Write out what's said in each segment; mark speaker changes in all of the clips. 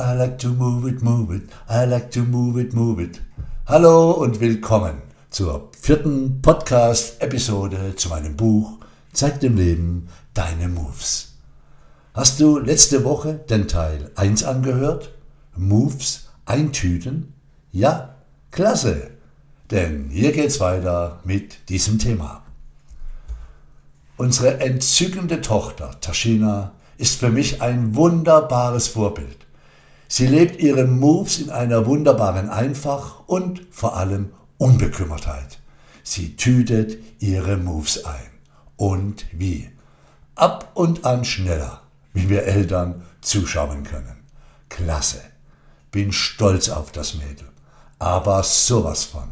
Speaker 1: I like to move it, move it. I like to move it, move it. Hallo und willkommen zur vierten Podcast-Episode zu meinem Buch Zeig dem Leben deine Moves. Hast du letzte Woche den Teil 1 angehört? Moves eintüten? Ja, klasse. Denn hier geht's weiter mit diesem Thema. Unsere entzückende Tochter Tashina ist für mich ein wunderbares Vorbild. Sie lebt ihre Moves in einer wunderbaren Einfach und vor allem Unbekümmertheit. Sie tütet ihre Moves ein. Und wie? Ab und an schneller, wie wir Eltern zuschauen können. Klasse. Bin stolz auf das Mädel. Aber sowas von.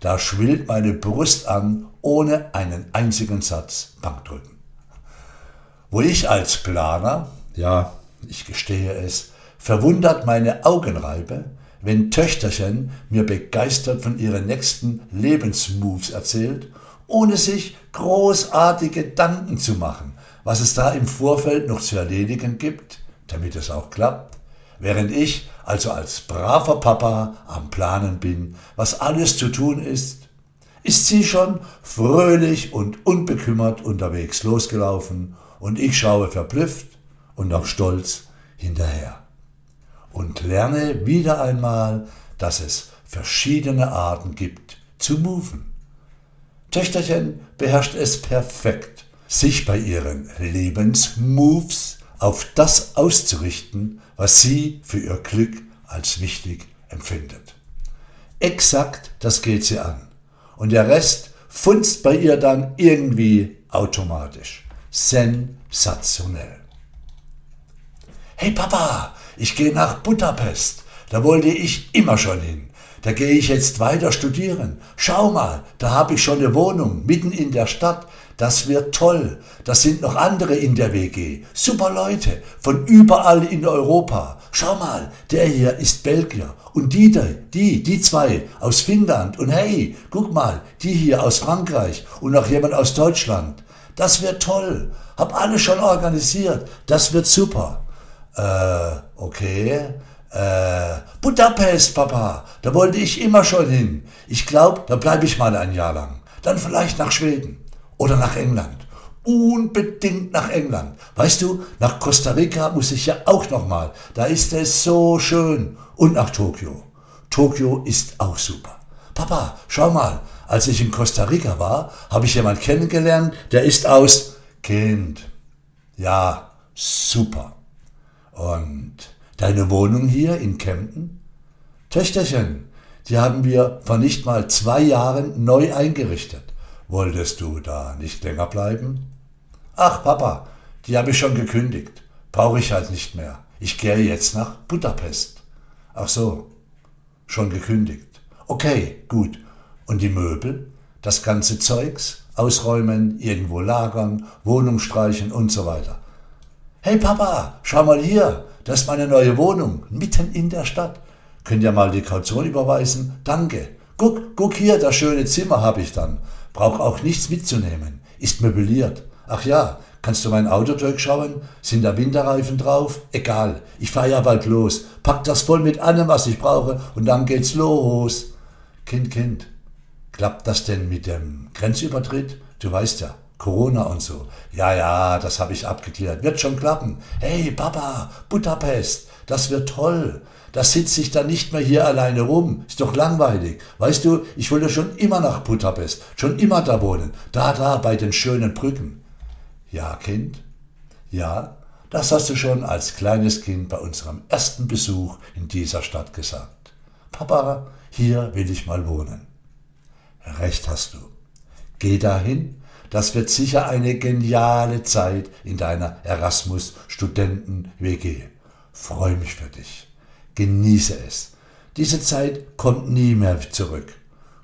Speaker 1: Da schwillt meine Brust an, ohne einen einzigen Satz Bankdrücken wo ich als Planer, ja, ich gestehe es, verwundert meine Augen reibe, wenn Töchterchen mir begeistert von ihren nächsten Lebensmoves erzählt, ohne sich großartige Gedanken zu machen, was es da im Vorfeld noch zu erledigen gibt, damit es auch klappt, während ich also als braver Papa am Planen bin, was alles zu tun ist, ist sie schon fröhlich und unbekümmert unterwegs losgelaufen und ich schaue verblüfft und auch stolz hinterher und lerne wieder einmal, dass es verschiedene Arten gibt zu moven. Töchterchen beherrscht es perfekt, sich bei ihren Lebensmoves auf das auszurichten, was sie für ihr Glück als wichtig empfindet. Exakt das geht sie an. Und der Rest funzt bei ihr dann irgendwie automatisch sensationell. Hey Papa, ich gehe nach Budapest. Da wollte ich immer schon hin. Da gehe ich jetzt weiter studieren. Schau mal, da habe ich schon eine Wohnung mitten in der Stadt. Das wird toll. Da sind noch andere in der WG. Super Leute von überall in Europa. Schau mal, der hier ist Belgier. Und die, die, die zwei aus Finnland. Und hey, guck mal, die hier aus Frankreich. Und noch jemand aus Deutschland. Das wird toll. Hab alles schon organisiert. Das wird super. Äh, okay. Äh, Budapest, Papa. Da wollte ich immer schon hin. Ich glaube, da bleibe ich mal ein Jahr lang. Dann vielleicht nach Schweden oder nach England. Unbedingt nach England. Weißt du, nach Costa Rica muss ich ja auch noch mal. Da ist es so schön. Und nach Tokio. Tokio ist auch super. Papa, schau mal, als ich in Costa Rica war, habe ich jemanden kennengelernt, der ist aus Kind. Ja, super. Und deine Wohnung hier in Kempten? Töchterchen, die haben wir vor nicht mal zwei Jahren neu eingerichtet. Wolltest du da nicht länger bleiben? Ach, Papa, die habe ich schon gekündigt. Brauche ich halt nicht mehr. Ich gehe jetzt nach Budapest. Ach so, schon gekündigt. Okay, gut. Und die Möbel? Das ganze Zeugs? Ausräumen, irgendwo lagern, Wohnung streichen und so weiter. Hey Papa, schau mal hier, das ist meine neue Wohnung, mitten in der Stadt. Könnt ihr mal die Kaution überweisen? Danke. Guck, guck hier, das schöne Zimmer habe ich dann. Brauch auch nichts mitzunehmen. Ist möbliert. Ach ja, kannst du mein Auto durchschauen? Sind da Winterreifen drauf? Egal, ich fahre ja bald los. Pack das voll mit allem, was ich brauche und dann geht's los. Kind, Kind, klappt das denn mit dem Grenzübertritt? Du weißt ja, Corona und so. Ja, ja, das habe ich abgeklärt. Wird schon klappen. Hey, Papa, Budapest, das wird toll. Da sitze ich dann nicht mehr hier alleine rum. Ist doch langweilig. Weißt du, ich wollte schon immer nach Budapest, schon immer da wohnen. Da, da, bei den schönen Brücken. Ja, Kind? Ja, das hast du schon als kleines Kind bei unserem ersten Besuch in dieser Stadt gesagt. Papa, hier will ich mal wohnen. Recht hast du. Geh dahin, das wird sicher eine geniale Zeit in deiner Erasmus-Studenten-WG. Freu mich für dich. Genieße es. Diese Zeit kommt nie mehr zurück.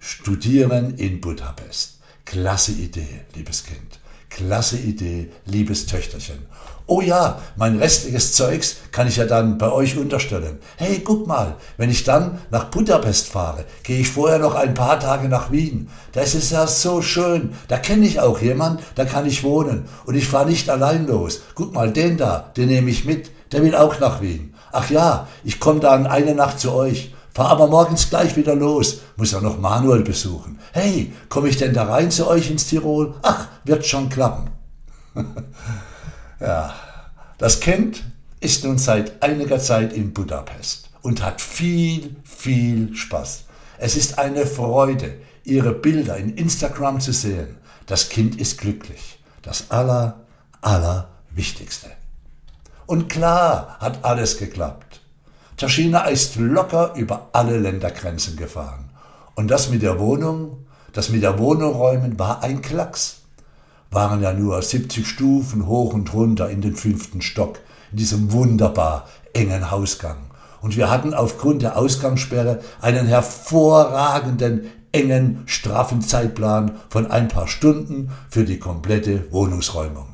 Speaker 1: Studieren in Budapest. Klasse Idee, liebes Kind. Klasse Idee, liebes Töchterchen. Oh ja, mein restliches Zeugs kann ich ja dann bei euch unterstellen. Hey, guck mal, wenn ich dann nach Budapest fahre, gehe ich vorher noch ein paar Tage nach Wien. Das ist ja so schön. Da kenne ich auch jemand, da kann ich wohnen. Und ich fahre nicht allein los. Guck mal, den da, den nehme ich mit. Der will auch nach Wien. Ach ja, ich komme dann eine Nacht zu euch, fahr aber morgens gleich wieder los, muss auch noch Manuel besuchen. Hey, komme ich denn da rein zu euch ins Tirol? Ach, wird schon klappen. ja, das Kind ist nun seit einiger Zeit in Budapest und hat viel, viel Spaß. Es ist eine Freude, ihre Bilder in Instagram zu sehen. Das Kind ist glücklich. Das aller, aller Wichtigste. Und klar hat alles geklappt. Taschina ist locker über alle Ländergrenzen gefahren. Und das mit der Wohnung, das mit der Wohnung räumen war ein Klacks. Waren ja nur 70 Stufen hoch und runter in den fünften Stock, in diesem wunderbar engen Hausgang. Und wir hatten aufgrund der Ausgangssperre einen hervorragenden, engen, straffen Zeitplan von ein paar Stunden für die komplette Wohnungsräumung.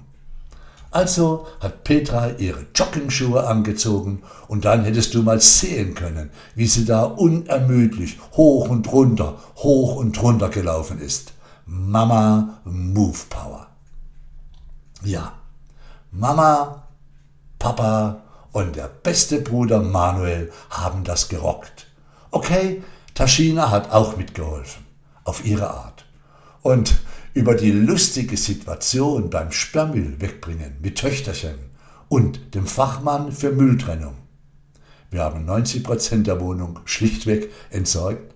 Speaker 1: Also hat Petra ihre Joggingschuhe angezogen und dann hättest du mal sehen können, wie sie da unermüdlich hoch und runter, hoch und runter gelaufen ist. Mama Move Power. Ja, Mama, Papa und der beste Bruder Manuel haben das gerockt. Okay, Taschina hat auch mitgeholfen, auf ihre Art. Und über die lustige Situation beim Sperrmüll wegbringen mit Töchterchen und dem Fachmann für Mülltrennung. Wir haben 90 Prozent der Wohnung schlichtweg entsorgt.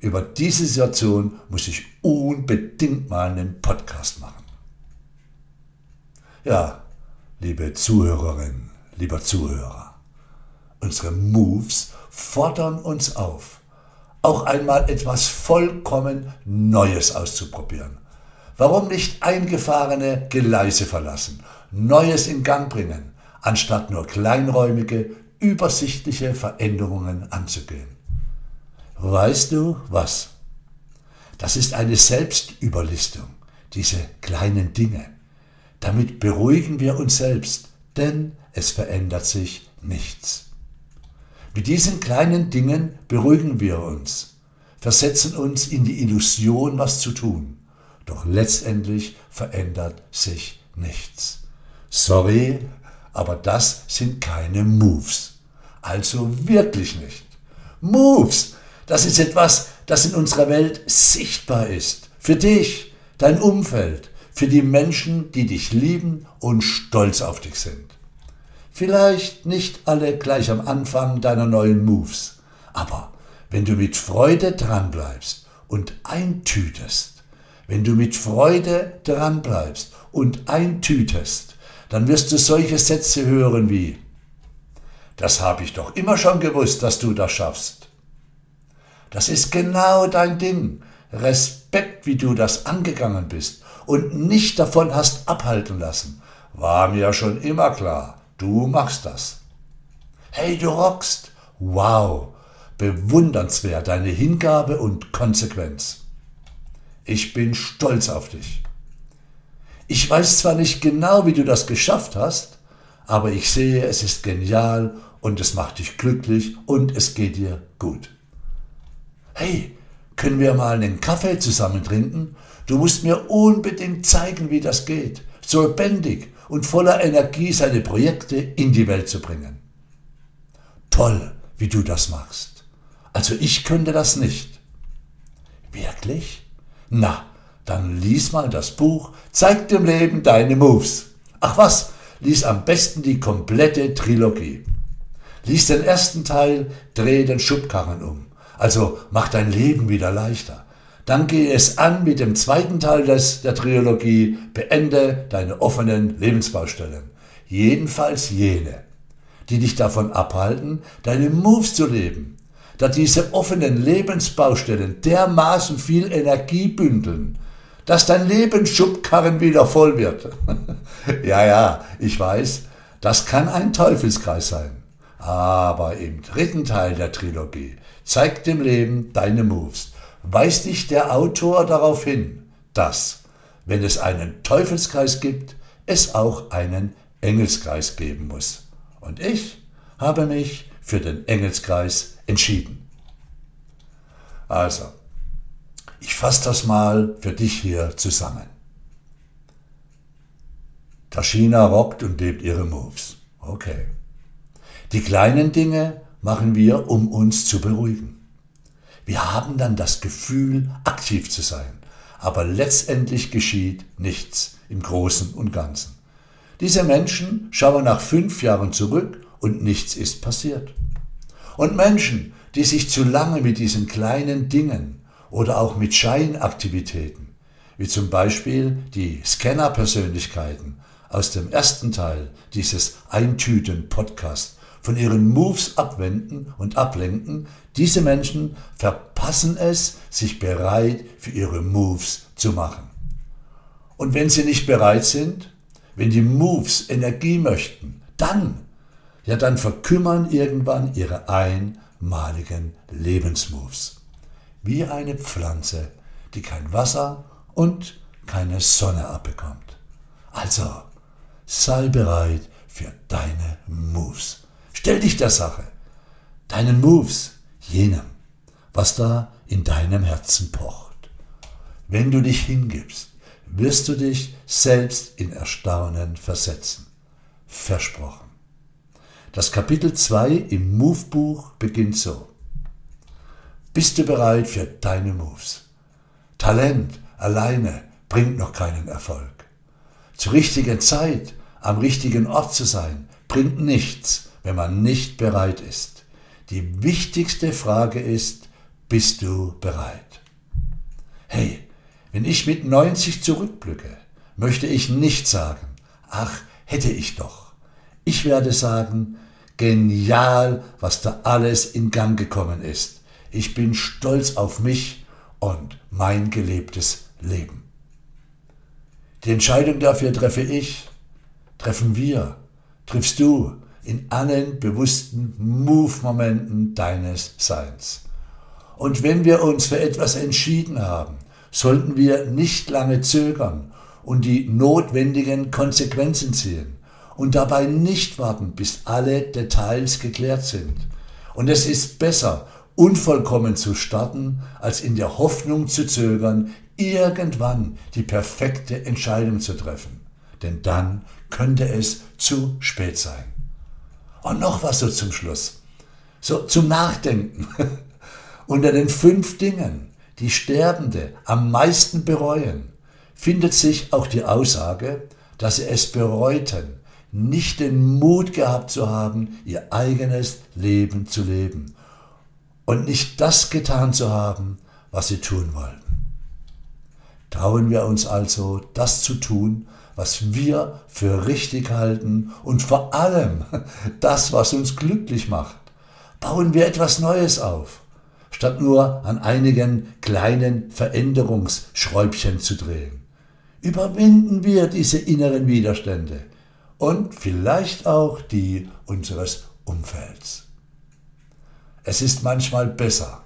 Speaker 1: Über diese Situation muss ich unbedingt mal einen Podcast machen. Ja, liebe Zuhörerinnen, lieber Zuhörer, unsere Moves fordern uns auf, auch einmal etwas vollkommen Neues auszuprobieren Warum nicht eingefahrene Gleise verlassen, Neues in Gang bringen, anstatt nur kleinräumige, übersichtliche Veränderungen anzugehen? Weißt du was? Das ist eine Selbstüberlistung, diese kleinen Dinge. Damit beruhigen wir uns selbst, denn es verändert sich nichts. Mit diesen kleinen Dingen beruhigen wir uns, versetzen uns in die Illusion, was zu tun. Doch letztendlich verändert sich nichts. Sorry, aber das sind keine Moves. Also wirklich nicht. Moves, das ist etwas, das in unserer Welt sichtbar ist. Für dich, dein Umfeld, für die Menschen, die dich lieben und stolz auf dich sind. Vielleicht nicht alle gleich am Anfang deiner neuen Moves, aber wenn du mit Freude dranbleibst und eintütest, wenn du mit Freude dranbleibst und eintütest, dann wirst du solche Sätze hören wie, das habe ich doch immer schon gewusst, dass du das schaffst. Das ist genau dein Ding. Respekt, wie du das angegangen bist und nicht davon hast abhalten lassen. War mir schon immer klar, du machst das. Hey, du rockst. Wow, bewundernswert deine Hingabe und Konsequenz. Ich bin stolz auf dich. Ich weiß zwar nicht genau, wie du das geschafft hast, aber ich sehe, es ist genial und es macht dich glücklich und es geht dir gut. Hey, können wir mal einen Kaffee zusammen trinken? Du musst mir unbedingt zeigen, wie das geht, so lebendig und voller Energie seine Projekte in die Welt zu bringen. Toll, wie du das machst. Also ich könnte das nicht. Wirklich? Na, dann lies mal das Buch, zeig dem Leben deine Moves. Ach was, lies am besten die komplette Trilogie. Lies den ersten Teil, dreh den Schubkarren um. Also mach dein Leben wieder leichter. Dann geh es an mit dem zweiten Teil des, der Trilogie, beende deine offenen Lebensbaustellen. Jedenfalls jene, die dich davon abhalten, deine Moves zu leben da diese offenen Lebensbaustellen dermaßen viel Energie bündeln, dass dein Lebensschubkarren wieder voll wird. ja, ja, ich weiß, das kann ein Teufelskreis sein. Aber im dritten Teil der Trilogie zeigt dem Leben deine Moves, weist dich der Autor darauf hin, dass, wenn es einen Teufelskreis gibt, es auch einen Engelskreis geben muss. Und ich habe mich für den Engelskreis entschieden. Also, ich fasse das mal für dich hier zusammen. Tashina rockt und lebt ihre Moves. Okay. Die kleinen Dinge machen wir, um uns zu beruhigen. Wir haben dann das Gefühl, aktiv zu sein, aber letztendlich geschieht nichts im Großen und Ganzen. Diese Menschen schauen nach fünf Jahren zurück und nichts ist passiert. Und Menschen, die sich zu lange mit diesen kleinen Dingen oder auch mit Scheinaktivitäten, wie zum Beispiel die Scanner-Persönlichkeiten aus dem ersten Teil dieses Eintüten-Podcast von ihren Moves abwenden und ablenken, diese Menschen verpassen es, sich bereit für ihre Moves zu machen. Und wenn sie nicht bereit sind, wenn die Moves Energie möchten, dann, ja dann verkümmern irgendwann ihre einmaligen Lebensmoves. Wie eine Pflanze, die kein Wasser und keine Sonne abbekommt. Also, sei bereit für deine Moves. Stell dich der Sache, deinen Moves, jenem, was da in deinem Herzen pocht. Wenn du dich hingibst, wirst du dich selbst in Erstaunen versetzen. Versprochen. Das Kapitel 2 im Move-Buch beginnt so. Bist du bereit für deine Moves? Talent alleine bringt noch keinen Erfolg. Zur richtigen Zeit am richtigen Ort zu sein, bringt nichts, wenn man nicht bereit ist. Die wichtigste Frage ist, bist du bereit? Hey, wenn ich mit 90 zurückblicke, möchte ich nicht sagen, ach, hätte ich doch. Ich werde sagen, genial, was da alles in Gang gekommen ist. Ich bin stolz auf mich und mein gelebtes Leben. Die Entscheidung dafür treffe ich, treffen wir, triffst du, in allen bewussten Move-Momenten deines Seins. Und wenn wir uns für etwas entschieden haben, sollten wir nicht lange zögern und die notwendigen Konsequenzen ziehen und dabei nicht warten, bis alle Details geklärt sind. Und es ist besser, unvollkommen zu starten, als in der Hoffnung zu zögern, irgendwann die perfekte Entscheidung zu treffen. Denn dann könnte es zu spät sein. Und noch was so zum Schluss. So zum Nachdenken. Unter den fünf Dingen, die Sterbende am meisten bereuen, findet sich auch die Aussage, dass sie es bereuten, nicht den Mut gehabt zu haben, ihr eigenes Leben zu leben und nicht das getan zu haben, was sie tun wollten. Trauen wir uns also, das zu tun, was wir für richtig halten und vor allem das, was uns glücklich macht. Bauen wir etwas Neues auf, statt nur an einigen kleinen Veränderungsschräubchen zu drehen. Überwinden wir diese inneren Widerstände und vielleicht auch die unseres Umfelds. Es ist manchmal besser,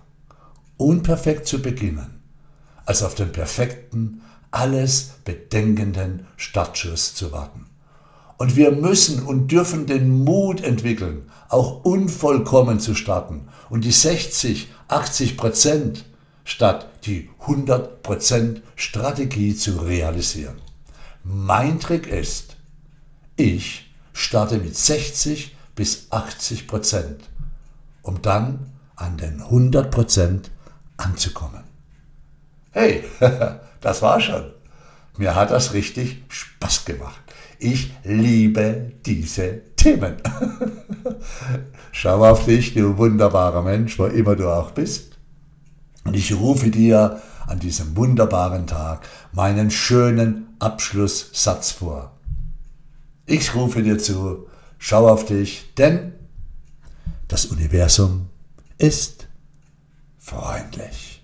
Speaker 1: unperfekt zu beginnen, als auf den perfekten alles bedenkenden Startschuss zu warten. Und wir müssen und dürfen den Mut entwickeln, auch unvollkommen zu starten und die 60, 80 Prozent statt die 100 Prozent Strategie zu realisieren. Mein Trick ist, ich starte mit 60 bis 80 Prozent, um dann an den 100 Prozent anzukommen. Hey, Das war schon. Mir hat das richtig Spaß gemacht. Ich liebe diese Themen. Schau auf dich, du wunderbarer Mensch, wo immer du auch bist. Und ich rufe dir an diesem wunderbaren Tag meinen schönen Abschlusssatz vor. Ich rufe dir zu, schau auf dich, denn das Universum ist freundlich.